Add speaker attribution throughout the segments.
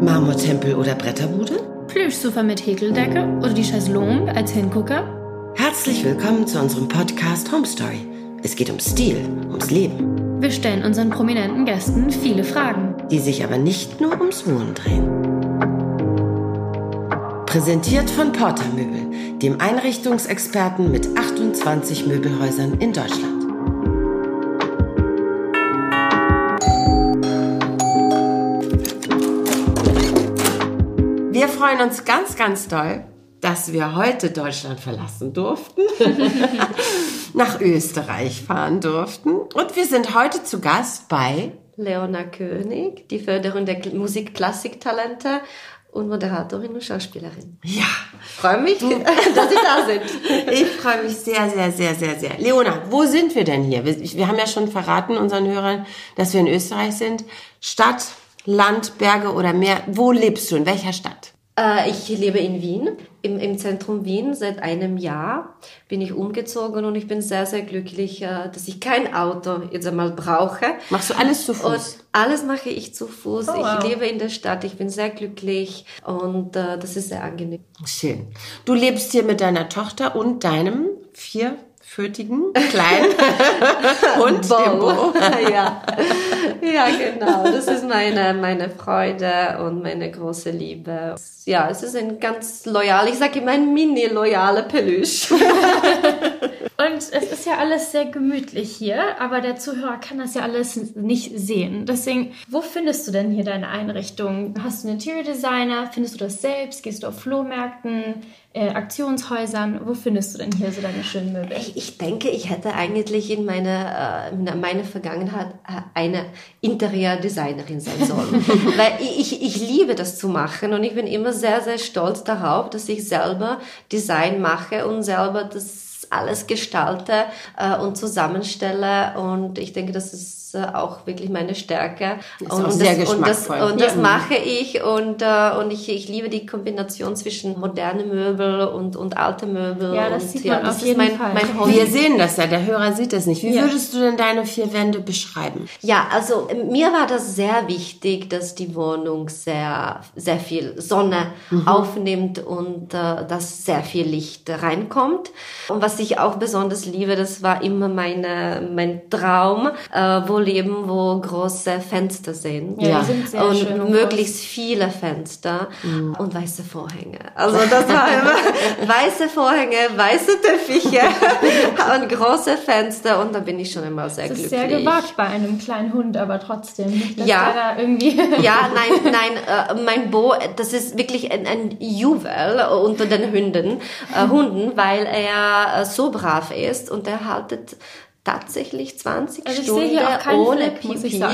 Speaker 1: Marmortempel oder Bretterbude?
Speaker 2: Plüschsofa mit Häkeldecke oder die Chaiselongue als Hingucker?
Speaker 1: Herzlich willkommen zu unserem Podcast Home Story. Es geht um Stil, ums Leben.
Speaker 2: Wir stellen unseren prominenten Gästen viele Fragen,
Speaker 1: die sich aber nicht nur ums Wohnen drehen. Präsentiert von Porter Möbel, dem Einrichtungsexperten mit 28 Möbelhäusern in Deutschland. Freuen uns ganz, ganz doll, dass wir heute Deutschland verlassen durften, nach Österreich fahren durften. Und wir sind heute zu Gast bei
Speaker 3: Leona König, die Förderung der Musik-Klassik-Talente und Moderatorin und Schauspielerin.
Speaker 1: Ja.
Speaker 3: Freue mich, dass Sie da sind.
Speaker 1: Ich freue mich sehr, sehr, sehr, sehr, sehr. Leona, wo sind wir denn hier? Wir, wir haben ja schon verraten unseren Hörern, dass wir in Österreich sind. Stadt, Land, Berge oder Meer. Wo lebst du? In welcher Stadt?
Speaker 3: Äh, ich lebe in Wien, im, im Zentrum Wien. Seit einem Jahr bin ich umgezogen und ich bin sehr, sehr glücklich, äh, dass ich kein Auto jetzt einmal brauche.
Speaker 1: Machst du alles zu Fuß?
Speaker 3: Und alles mache ich zu Fuß.
Speaker 2: Oh, wow.
Speaker 3: Ich lebe in der Stadt, ich bin sehr glücklich und äh, das ist sehr angenehm.
Speaker 1: Schön. Du lebst hier mit deiner Tochter und deinem vierfütigen kleinen Hund, dem Bo.
Speaker 3: ja. ja, genau. Das ist meine, meine Freude und meine große Liebe. Ja, es ist ein ganz loyal, ich sage immer ein mini-loyaler Peluche.
Speaker 2: Und es ist ja alles sehr gemütlich hier, aber der Zuhörer kann das ja alles nicht sehen. Deswegen, wo findest du denn hier deine Einrichtung? Hast du einen Interior Designer? Findest du das selbst? Gehst du auf Flohmärkten, äh, Aktionshäusern? Wo findest du denn hier so deine schönen Möbel?
Speaker 3: Ich, ich denke, ich hätte eigentlich in meiner äh, in meiner Vergangenheit äh, eine Interiordesignerin sein sollen. Weil ich, ich liebe das zu machen und ich bin immer sehr, sehr stolz darauf, dass ich selber Design mache und selber das alles gestalte äh, und zusammenstelle. Und ich denke, das ist äh, auch wirklich meine Stärke
Speaker 1: Ist
Speaker 3: und,
Speaker 1: auch
Speaker 3: und
Speaker 1: sehr
Speaker 3: das, und das, und das
Speaker 1: Ja.
Speaker 3: mache ich und äh, und ich, ich liebe die Kombination zwischen moderne Möbel und und alte Möbel
Speaker 2: Ja, das
Speaker 3: und,
Speaker 2: sieht
Speaker 3: ja,
Speaker 2: man
Speaker 3: das
Speaker 2: auf
Speaker 3: ist
Speaker 2: jeden
Speaker 3: mein,
Speaker 2: Fall.
Speaker 3: mein Hobby.
Speaker 1: Wir sehen das ja, der Hörer sieht das nicht. Wie
Speaker 2: Ja.
Speaker 1: würdest du denn deine vier Wände beschreiben?
Speaker 3: Ja, also äh, mir war das sehr wichtig, dass die Wohnung sehr, sehr viel Sonne aufnimmt und äh, dass sehr viel Licht reinkommt. Und was ich auch besonders liebe, das war immer meine, mein Traum, äh, wo leben, wo große Fenster sind.
Speaker 2: Ja, die sind sehr
Speaker 3: und
Speaker 2: schön und
Speaker 3: möglichst viele Fenster und weiße Vorhänge. Also das war immer weiße Vorhänge, weiße Teppiche und große Fenster und da bin ich schon immer sehr
Speaker 2: Das ist
Speaker 3: glücklich.
Speaker 2: sehr gewagt bei einem kleinen Hund, aber trotzdem. Nicht,
Speaker 3: Ja.
Speaker 2: da irgendwie.
Speaker 3: Ja, nein, nein, äh, mein Bo, das ist wirklich ein, ein Juwel unter den Hunden, äh, Hunden, weil er äh, so brav ist und er haltet tatsächlich 20
Speaker 2: Also ich
Speaker 3: Stunden
Speaker 2: sehe hier auch keinen
Speaker 3: ohne
Speaker 2: Fleck,
Speaker 3: Pipi.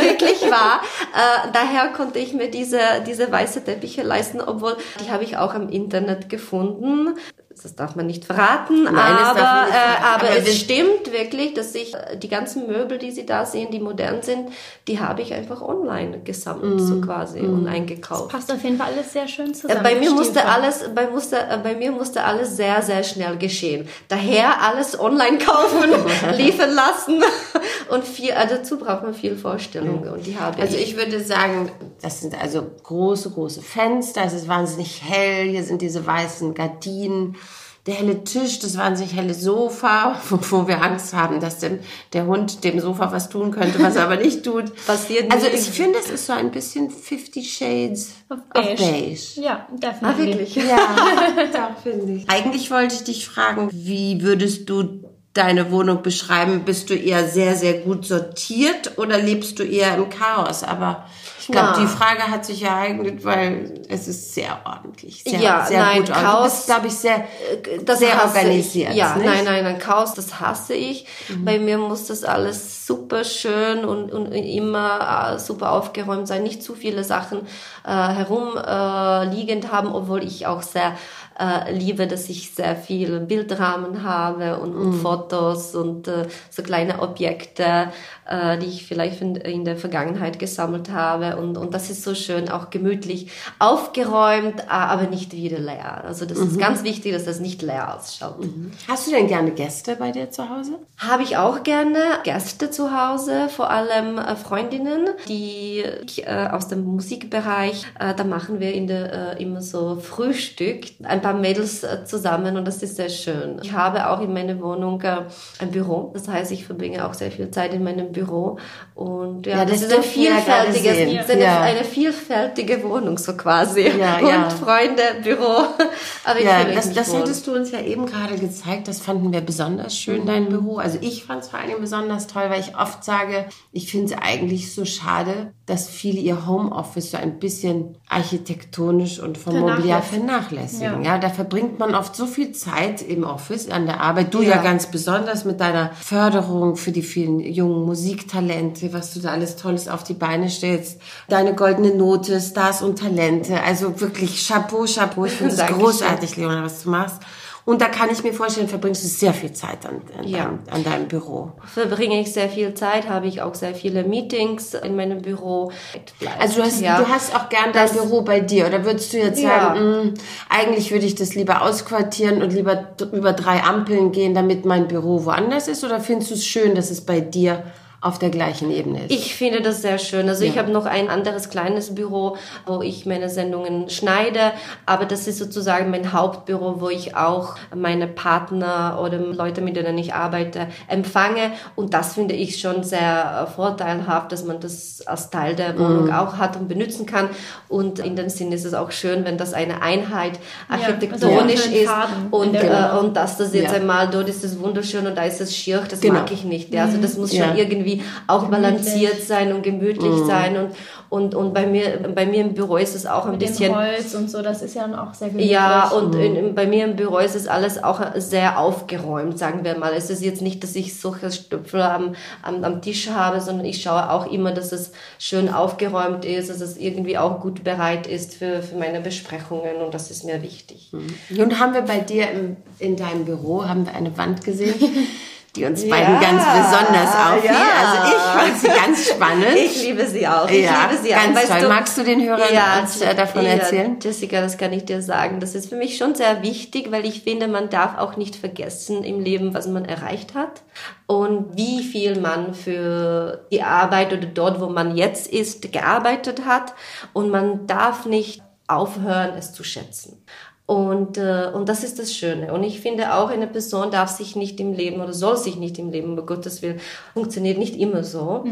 Speaker 3: wirklich wahr. Äh, daher konnte ich mir diese, diese weiße Teppiche leisten, obwohl die habe ich auch im Internet gefunden. Das darf man nicht verraten,
Speaker 1: Nein, das
Speaker 3: aber,
Speaker 1: darf man nicht verraten.
Speaker 3: Aber,
Speaker 1: Aber
Speaker 3: es stimmt wirklich, dass ich äh, die ganzen Möbel, die Sie da sehen, die modern sind, die habe ich einfach online gesammelt, so quasi, und eingekauft.
Speaker 2: Passt auf jeden Fall alles sehr schön
Speaker 3: Äh,
Speaker 2: zusammen.
Speaker 3: Bei mir
Speaker 2: Das
Speaker 3: musste
Speaker 2: Stilvoll.
Speaker 3: alles, bei, musste, äh, bei mir musste alles sehr, sehr schnell geschehen. Daher alles online kaufen, liefern lassen und viel, äh, dazu braucht man viel Vorstellung und die habe
Speaker 1: Also
Speaker 3: ich.
Speaker 1: ich würde sagen, das sind also große, große Fenster. Es ist wahnsinnig hell. Hier sind diese weißen Gardinen. Der helle Tisch, das wahnsinnig helle Sofa, wo, wo wir Angst haben, dass dem, der Hund dem Sofa was tun könnte, was er aber nicht tut.
Speaker 3: Passiert
Speaker 1: Also ich finde, es ist so ein bisschen Fifty Shades of
Speaker 2: beige.
Speaker 1: beige.
Speaker 2: Ja, definitiv.
Speaker 3: Ah, wirklich?
Speaker 1: Ja, doch, finde ich. Eigentlich wollte ich dich fragen, wie würdest du deine Wohnung beschreiben? Bist du eher sehr, sehr gut sortiert oder lebst du eher im Chaos? Aber ich glaube, die Frage hat sich ereignet, weil es ist sehr ordentlich, sehr,
Speaker 3: Ja,
Speaker 1: sehr
Speaker 3: nein,
Speaker 1: gut. Und Du
Speaker 3: Chaos-
Speaker 1: bist, glaube ich, sehr,
Speaker 3: das
Speaker 1: sehr organisiert.
Speaker 3: Ich. Ja,
Speaker 1: nicht?
Speaker 3: nein, nein, nein, Chaos, das hasse ich. Bei mir muss das alles super schön und, und immer äh, super aufgeräumt sein. Nicht zu viele Sachen äh, herumliegend äh, haben, obwohl ich auch sehr äh, liebe, dass ich sehr viel Bildrahmen habe und, und Fotos und äh, so kleine Objekte, äh, die ich vielleicht in, in der Vergangenheit gesammelt habe und, und das ist so schön, auch gemütlich, aufgeräumt, aber nicht wieder leer. Also das ist ganz wichtig, dass das nicht leer ausschaut.
Speaker 1: Hast du denn gerne Gäste bei dir zu Hause?
Speaker 3: Habe ich auch gerne Gäste zu Hause, vor allem äh, Freundinnen, die ich, äh, aus dem Musikbereich, äh, da machen wir in der, immer so Frühstück, ein paar Mädels äh, zusammen und das ist sehr schön. Ich habe auch in meiner Wohnung äh, ein Büro, das heißt, ich verbringe auch sehr viel Zeit in meinem Büro und ja,
Speaker 1: Ja,
Speaker 3: das,
Speaker 1: das
Speaker 3: ist ein
Speaker 1: ja
Speaker 3: vielfältiges,
Speaker 1: sehen.
Speaker 3: eine,
Speaker 1: Ja.
Speaker 3: eine vielfältige Wohnung so quasi
Speaker 1: Ja,
Speaker 3: und
Speaker 1: ja.
Speaker 3: Freunde, Büro, aber ich
Speaker 1: Ja, das, das hättest du uns ja eben gerade gezeigt. Das fanden wir besonders schön,
Speaker 3: Mhm.
Speaker 1: dein Büro. Also ich fand es vor allem besonders toll, weil ich oft sage, ich finde es eigentlich so schade, dass viele ihr Homeoffice so ein bisschen architektonisch und vom Mobiliar vernachlässigen. Ja. da verbringt man oft so viel Zeit im Office, an der Arbeit. Du ja,
Speaker 3: Ja.
Speaker 1: ganz besonders mit deiner Förderung für die vielen jungen Musiktalente, was du da alles Tolles auf die Beine stellst. Deine goldene Note, Stars und Talente. Also wirklich Chapeau, Chapeau. Ich finde es großartig, Leona, was du machst. Und da kann ich mir vorstellen, verbringst du sehr viel Zeit an, an,
Speaker 3: Ja.
Speaker 1: deinem, an deinem Büro.
Speaker 3: verbringe ich sehr viel Zeit, habe ich auch sehr viele Meetings in meinem Büro.
Speaker 1: Also du hast,
Speaker 3: Ja.
Speaker 1: du hast auch gern dein
Speaker 3: Das-
Speaker 1: Büro bei dir. Oder würdest du jetzt
Speaker 3: Ja.
Speaker 1: sagen, "Mm, eigentlich würde ich das lieber ausquartieren und lieber über drei Ampeln gehen, damit mein Büro woanders ist? Oder findest du es schön, dass es bei dir auf der gleichen Ebene ist?
Speaker 3: Ich finde das sehr schön. Also ich habe noch ein anderes kleines Büro, wo ich meine Sendungen schneide, aber das ist sozusagen mein Hauptbüro, wo ich auch meine Partner oder Leute, mit denen ich arbeite, empfange. Und das finde ich schon sehr äh, vorteilhaft, dass man das als Teil der Wohnung auch hat und benutzen kann. Und in dem Sinne ist es auch schön, wenn das eine Einheit architektonisch
Speaker 2: schönen
Speaker 3: ist
Speaker 2: Farben in
Speaker 3: und,
Speaker 2: der
Speaker 3: äh, und dass das jetzt
Speaker 1: Ja.
Speaker 3: einmal dort ist es wunderschön und da ist es schier, das
Speaker 1: Genau.
Speaker 3: mag ich nicht. Ja. Also das muss
Speaker 1: Ja.
Speaker 3: schon irgendwie auch balanciert sein und gemütlich
Speaker 2: Mhm.
Speaker 3: sein und und und bei mir bei mir im Büro ist es auch ein
Speaker 2: Mit
Speaker 3: bisschen
Speaker 2: dem Holz und so, das ist ja dann auch sehr gemütlich.
Speaker 3: ja, und in, in, bei mir im Büro ist es alles auch sehr aufgeräumt, sagen wir mal. Es ist jetzt nicht, dass ich solche Stöpfel am, am, am Tisch habe, sondern ich schaue auch immer, dass es schön aufgeräumt ist, dass es irgendwie auch gut bereit ist für, für meine Besprechungen und das ist mir wichtig.
Speaker 1: Nun haben wir bei dir im, in deinem Büro haben wir eine Wand gesehen, die uns beiden ganz besonders auffiel.
Speaker 3: ja.
Speaker 1: Also ich fand sie ganz spannend.
Speaker 3: Ich liebe sie auch. Ich
Speaker 1: Ja,
Speaker 3: liebe sie
Speaker 1: ganz
Speaker 3: auch. Weißt
Speaker 1: toll.
Speaker 3: Du,
Speaker 1: Magst du den Hörern uns, äh, davon
Speaker 3: ja,
Speaker 1: erzählen?
Speaker 3: Jessica, das kann ich dir sagen. Das ist für mich schon sehr wichtig, weil ich finde, man darf auch nicht vergessen im Leben, was man erreicht hat und wie viel man für die Arbeit oder dort, wo man jetzt ist, gearbeitet hat. Und man darf nicht aufhören, es zu schätzen. Und, äh, und das ist das Schöne. Und ich finde auch, eine Person darf sich nicht im Leben oder soll sich nicht im Leben, um Gottes Willen, funktioniert nicht immer so.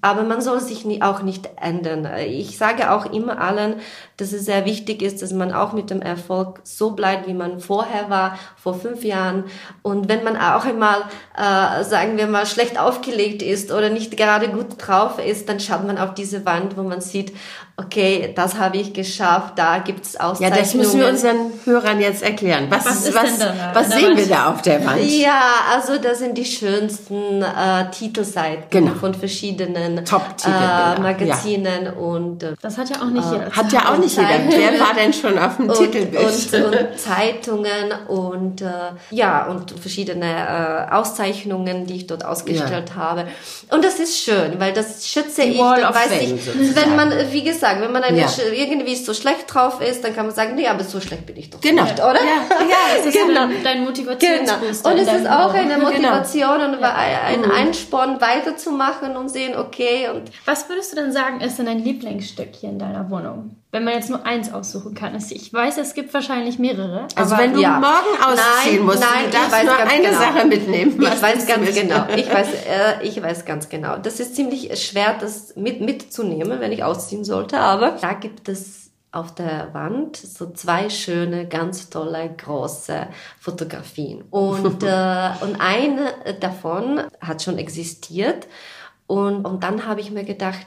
Speaker 3: Aber man soll sich nie, auch nicht ändern. Ich sage auch immer allen, dass es sehr wichtig ist, dass man auch mit dem Erfolg so bleibt, wie man vorher war, vor fünf Jahren. Und wenn man auch einmal, äh, sagen wir mal, schlecht aufgelegt ist oder nicht gerade gut drauf ist, dann schaut man auf diese Wand, wo man sieht, okay, das habe ich geschafft, da gibt's
Speaker 1: Ja,
Speaker 3: Auszeichnungen.
Speaker 1: das müssen wir unseren Hörern jetzt erklären. Was,
Speaker 2: Was
Speaker 1: ist, was,
Speaker 2: denn da
Speaker 1: was sehen wir da auf der Wand?
Speaker 3: Ja, also das sind die schönsten äh, Titelseiten
Speaker 1: Genau.
Speaker 3: von verschiedenen äh, Magazinen und äh,
Speaker 2: Das hat ja auch nicht jeder.
Speaker 1: Hat ja auch nicht jeder. Wer war denn schon auf dem
Speaker 3: und,
Speaker 1: Titelbild?
Speaker 3: und, und Zeitungen und äh, ja und verschiedene äh, Auszeichnungen, die ich dort ausgestellt habe. Und das ist schön, weil das schätze
Speaker 1: Die
Speaker 3: ich.
Speaker 1: Wall
Speaker 3: dann
Speaker 1: of
Speaker 3: weiß
Speaker 1: Fame
Speaker 3: ich,
Speaker 1: sozusagen.
Speaker 3: wenn man, äh, wie gesagt, wenn man eine,
Speaker 1: Ja.
Speaker 3: irgendwie so schlecht drauf ist, dann kann man sagen, nee, aber so schlecht bin ich doch
Speaker 1: Genau.
Speaker 3: nicht, oder?
Speaker 1: Ja, ja,
Speaker 2: das ist
Speaker 3: genau.
Speaker 2: dein, dein
Speaker 3: Genau.
Speaker 2: Motivationsbooster.
Speaker 3: Und
Speaker 2: in
Speaker 3: es ist auch eine Motivation und ein
Speaker 1: Mhm.
Speaker 3: Einsporn weiterzumachen und sehen, okay, und
Speaker 2: Was würdest du denn sagen, ist denn dein Lieblingsstück hier in deiner Wohnung? Wenn man jetzt nur eins aussuchen kann. Es- Ich weiß, es gibt wahrscheinlich mehrere.
Speaker 1: Also
Speaker 2: aber
Speaker 1: wenn du
Speaker 3: ja.
Speaker 1: morgen ausziehen
Speaker 3: Nein,
Speaker 1: musst,
Speaker 3: nein,
Speaker 1: du darfst nur eine
Speaker 3: genau.
Speaker 1: Sache mitnehmen.
Speaker 3: Ich weiß ganz genau. Ich weiß, äh, ich weiß ganz genau. Das ist ziemlich schwer, das mit mitzunehmen, wenn ich ausziehen sollte. Aber da gibt es auf der Wand so zwei schöne, ganz tolle, große Fotografien. Und, äh, und eine davon hat schon existiert. Und, und dann habe ich mir gedacht,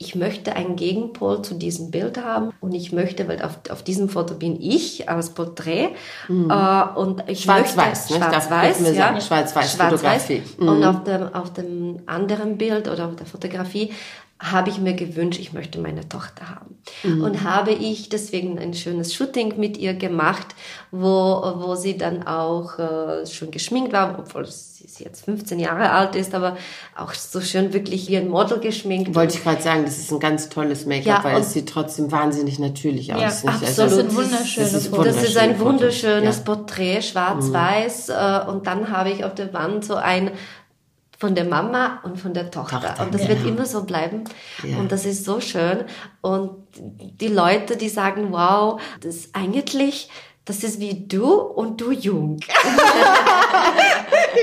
Speaker 3: ich möchte einen Gegenpol zu diesem Bild haben und ich möchte, weil auf, auf diesem Foto bin ich als Porträt äh, und ich
Speaker 1: Schwarz-Weiß,
Speaker 3: möchte
Speaker 1: ne?
Speaker 3: Schwarz-weiß, ja,
Speaker 1: sagen, Schwarz-Weiß-Fotografie. Mhm.
Speaker 3: Und auf dem, auf dem anderen Bild oder auf der Fotografie habe ich mir gewünscht, ich möchte meine Tochter haben. Und habe ich deswegen ein schönes Shooting mit ihr gemacht, wo, wo sie dann auch äh, schon geschminkt war, obwohl sie jetzt 15 Jahre alt ist, aber auch so schön wirklich wie ein Model geschminkt.
Speaker 1: Wollte ich gerade sagen, das ist ein ganz tolles Make-up,
Speaker 3: Ja,
Speaker 1: weil es sieht trotzdem wahnsinnig natürlich aus.
Speaker 2: Ja, absolut.
Speaker 1: Also,
Speaker 2: Das sind wunderschöne
Speaker 1: das ist
Speaker 2: Fotos.
Speaker 3: Das ist ein
Speaker 1: wunderschöne
Speaker 3: wunderschönes Porträt, schwarz-weiß. äh, Und dann habe ich auf der Wand so ein von der Mama und von der Tochter.
Speaker 1: Tochter,
Speaker 3: und das wird
Speaker 1: genau.
Speaker 3: immer so bleiben.
Speaker 1: Ja.
Speaker 3: Und das ist so schön. Und die Leute, die sagen, wow, das ist eigentlich, das ist wie du und du jung.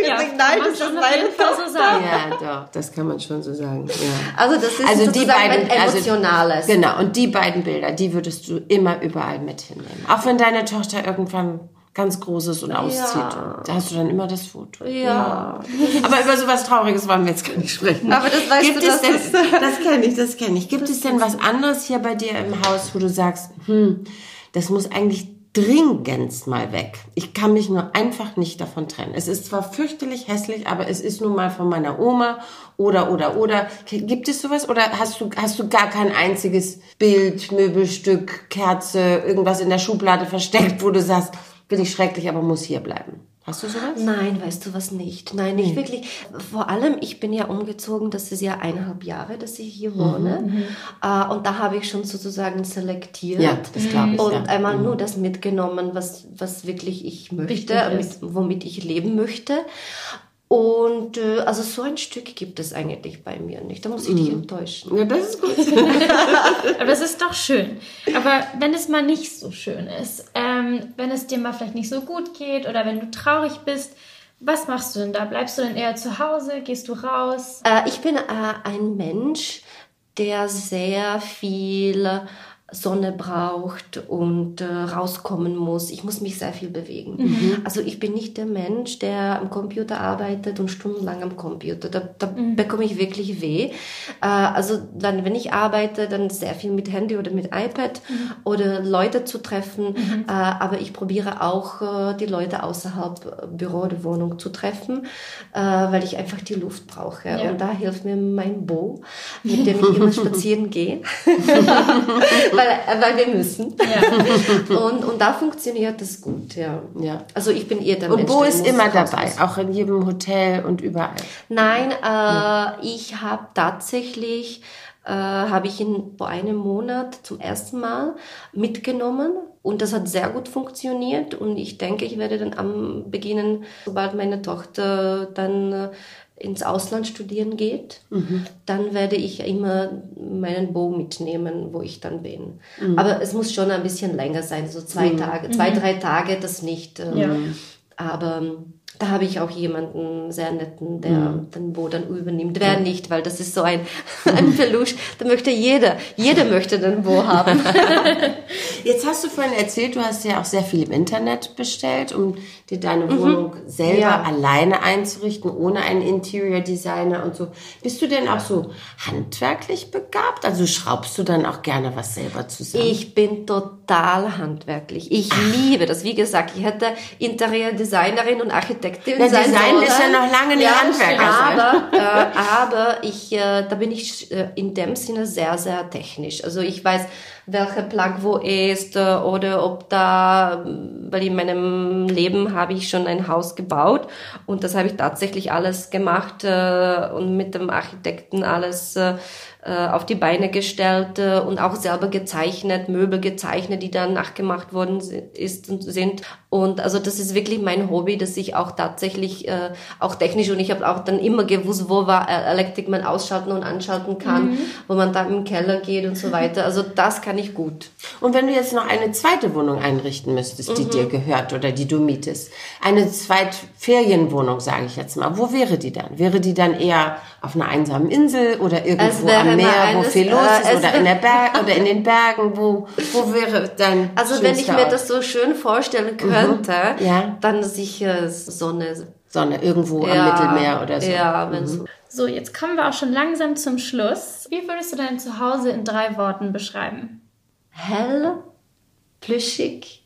Speaker 2: Ja,
Speaker 3: Nein,
Speaker 2: kann man
Speaker 3: das ist meine
Speaker 2: Fall so sagen.
Speaker 1: Ja, doch, das kann man schon so sagen. Ja.
Speaker 3: Also das ist
Speaker 1: Also die beiden,
Speaker 3: ein
Speaker 1: also-
Speaker 3: emotionales.
Speaker 1: Genau, und die beiden Bilder, die würdest du immer überall mit hinnehmen. Auch wenn deine Tochter irgendwann ganz groß ist und auszieht. Da hast du dann immer das Foto.
Speaker 3: Ja.
Speaker 1: Aber über sowas Trauriges wollen wir jetzt gar nicht sprechen.
Speaker 3: Aber das weißt
Speaker 1: Gibt
Speaker 3: du,
Speaker 1: es
Speaker 3: das
Speaker 1: denn, das kenne ich, das kenne ich. Gibt es denn was anderes hier bei dir im Haus, wo du sagst, hm, das muss eigentlich dringendst mal weg. Ich kann mich nur einfach nicht davon trennen. Es ist zwar fürchterlich hässlich, aber es ist nun mal von meiner Oma oder oder oder. Gibt es sowas oder hast du hast du gar kein einziges Bild, Möbelstück, Kerze, irgendwas in der Schublade versteckt, wo du sagst, bin ich schrecklich, aber muss hier bleiben. Hast du sowas?
Speaker 3: Nein, weißt du was nicht. Nein, nicht wirklich. Vor allem, ich bin ja umgezogen, das ist ja eineinhalb Jahre, dass ich hier wohne. Äh, und da habe ich schon sozusagen selektiert.
Speaker 1: Ja, das glaube ich,
Speaker 3: Und
Speaker 1: ja.
Speaker 3: einmal nur das mitgenommen, was, was wirklich ich möchte, mit, womit ich leben möchte. Und äh, also so ein Stück gibt es eigentlich bei mir nicht. Da muss ich dich enttäuschen.
Speaker 1: Ja, das ist gut.
Speaker 2: Aber das ist doch schön. Aber wenn es mal nicht so schön ist, ähm, wenn es dir mal vielleicht nicht so gut geht oder wenn du traurig bist, was machst du denn da? Bleibst du denn eher zu Hause? Gehst du raus?
Speaker 3: Äh, ich bin äh, ein Mensch, der sehr viel Sonne braucht und äh, rauskommen muss. Ich muss mich sehr viel bewegen. Also ich bin nicht der Mensch, der am Computer arbeitet und stundenlang am Computer. Da, da bekomme ich wirklich weh. Äh, also dann, wenn ich arbeite, dann sehr viel mit Handy oder mit iPad oder Leute zu treffen. Äh, aber ich probiere auch äh, die Leute außerhalb äh, Büro oder Wohnung zu treffen, äh, weil ich einfach die Luft brauche.
Speaker 2: Ja.
Speaker 3: Und da hilft mir mein Bo, mit dem ich immer spazieren gehe, weil, äh, weil wir müssen.
Speaker 2: Ja.
Speaker 3: Und, und da funktioniert das gut, ja.
Speaker 1: Ja.
Speaker 3: Also ich bin eher der
Speaker 1: Und
Speaker 3: Mensch,
Speaker 1: Bo ist immer dabei,
Speaker 3: muss.
Speaker 1: auch in jedem Hotel und überall.
Speaker 3: Nein, äh, ich habe tatsächlich, äh, habe ich ihn vor einem Monat zum ersten Mal mitgenommen und das hat sehr gut funktioniert und ich denke, ich werde dann am beginnen, sobald meine Tochter dann äh, ins Ausland studieren geht, dann werde ich immer meinen Bo mitnehmen, wo ich dann bin. Aber es muss schon ein bisschen länger sein, so zwei Tage, zwei, drei Tage, das nicht. äh,
Speaker 2: Ja.
Speaker 3: aber ähm, da habe ich auch jemanden sehr netten, der den Bo dann übernimmt. Wer nicht, weil das ist so ein, ein Peluche. Da möchte jeder, jeder möchte den Bo haben.
Speaker 1: Jetzt hast du vorhin erzählt, du hast ja auch sehr viel im Internet bestellt, um dir deine Wohnung selber
Speaker 3: Ja.
Speaker 1: alleine einzurichten, ohne einen Interior Designer und so. Bist du denn auch so handwerklich begabt? Also schraubst du dann auch gerne was selber zusammen?
Speaker 3: Ich bin total handwerklich. Ich liebe das. Wie gesagt, ich hätte Interiordesignerin und Architektin
Speaker 1: Na,
Speaker 3: sein
Speaker 1: Design
Speaker 3: sollen.
Speaker 1: ist ja noch lange nicht Handwerker sein.
Speaker 3: Aber, äh, aber ich, äh, da bin ich äh, in dem Sinne sehr, sehr technisch. Also ich weiß, welcher Plug wo ist äh, oder ob da, ähm, weil in meinem Leben habe ich schon ein Haus gebaut und das habe ich tatsächlich alles gemacht äh, und mit dem Architekten alles äh, auf die Beine gestellt äh, und auch selber gezeichnet, Möbel gezeichnet, die dann nachgemacht worden ist und sind. Und also das ist wirklich mein Hobby, dass ich auch tatsächlich äh, auch technisch und ich habe auch dann immer gewusst, wo war Elektrik man ausschalten und anschalten kann, wo man dann im Keller geht und so weiter. Also das kann ich gut.
Speaker 1: Und wenn du jetzt noch eine zweite Wohnung einrichten müsstest, die dir gehört oder die du mietest, eine Zweitferienwohnung, sage ich jetzt mal, wo wäre die dann? Wäre die dann eher auf einer einsamen Insel oder irgendwo
Speaker 3: wäre
Speaker 1: am Meer, wo viel los
Speaker 3: äh,
Speaker 1: ist
Speaker 3: es
Speaker 1: oder in der Berg oder in den Bergen? Wo, wo wäre dein
Speaker 3: Also wenn ich mir das so schön vorstellen könnte,
Speaker 1: Ja.
Speaker 3: dann sicher Sonne.
Speaker 1: Sonne irgendwo
Speaker 3: Ja,
Speaker 1: am Mittelmeer oder so.
Speaker 3: Ja, wenn so.
Speaker 2: So, jetzt kommen wir auch schon langsam zum Schluss. Wie würdest du dein Zuhause in drei Worten beschreiben?
Speaker 3: hell, plüschig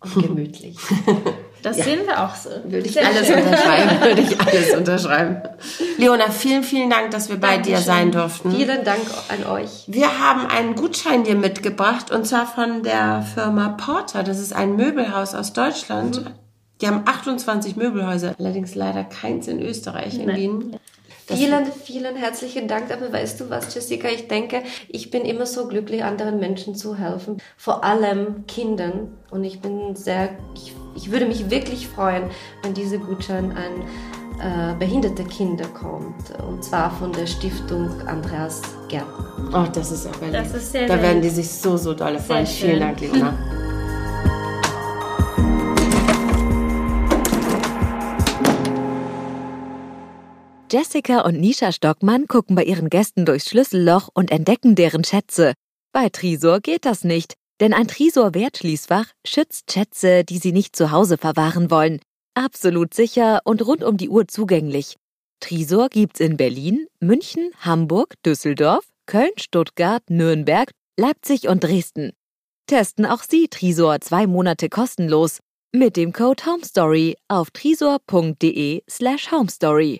Speaker 3: und gemütlich.
Speaker 2: Das ja. sehen wir auch so.
Speaker 1: Würde ich Sehr alles schön. unterschreiben. Würde ich alles unterschreiben. Leona, vielen, vielen Dank, dass wir bei Dankeschön. dir sein durften.
Speaker 3: Vielen Dank an euch.
Speaker 1: Wir haben einen Gutschein dir mitgebracht und zwar von der Firma Porter. Das ist ein Möbelhaus aus Deutschland. Mhm. Die haben 28 Möbelhäuser, allerdings leider keins in Österreich, in Wien.
Speaker 3: Vielen, vielen herzlichen Dank. Aber weißt du was, Jessica? Ich denke, ich bin immer so glücklich, anderen Menschen zu helfen. Vor allem Kindern. Und ich bin sehr, ich, ich würde mich wirklich freuen, wenn diese Gutschein an äh, behinderte Kinder kommt. Und zwar von der Stiftung Andreas Gärtner.
Speaker 1: Oh, das ist aber lieb. Das ist sehr Da werden die sich so, so dolle freuen. Vielen Dank, Leona.
Speaker 4: Jessica und Nisha Stockmann gucken bei ihren Gästen durchs Schlüsselloch und entdecken deren Schätze. Bei Trisor geht das nicht, denn ein Trisor-Wertschließfach schützt Schätze, die sie nicht zu Hause verwahren wollen. Absolut sicher und rund um die Uhr zugänglich. Trisor gibt's in Berlin, München, Hamburg, Düsseldorf, Köln, Stuttgart, Nürnberg, Leipzig und Dresden. Testen auch Sie Trisor zwei Monate kostenlos mit dem Code HOMESTORY auf trisor.de slash homestory.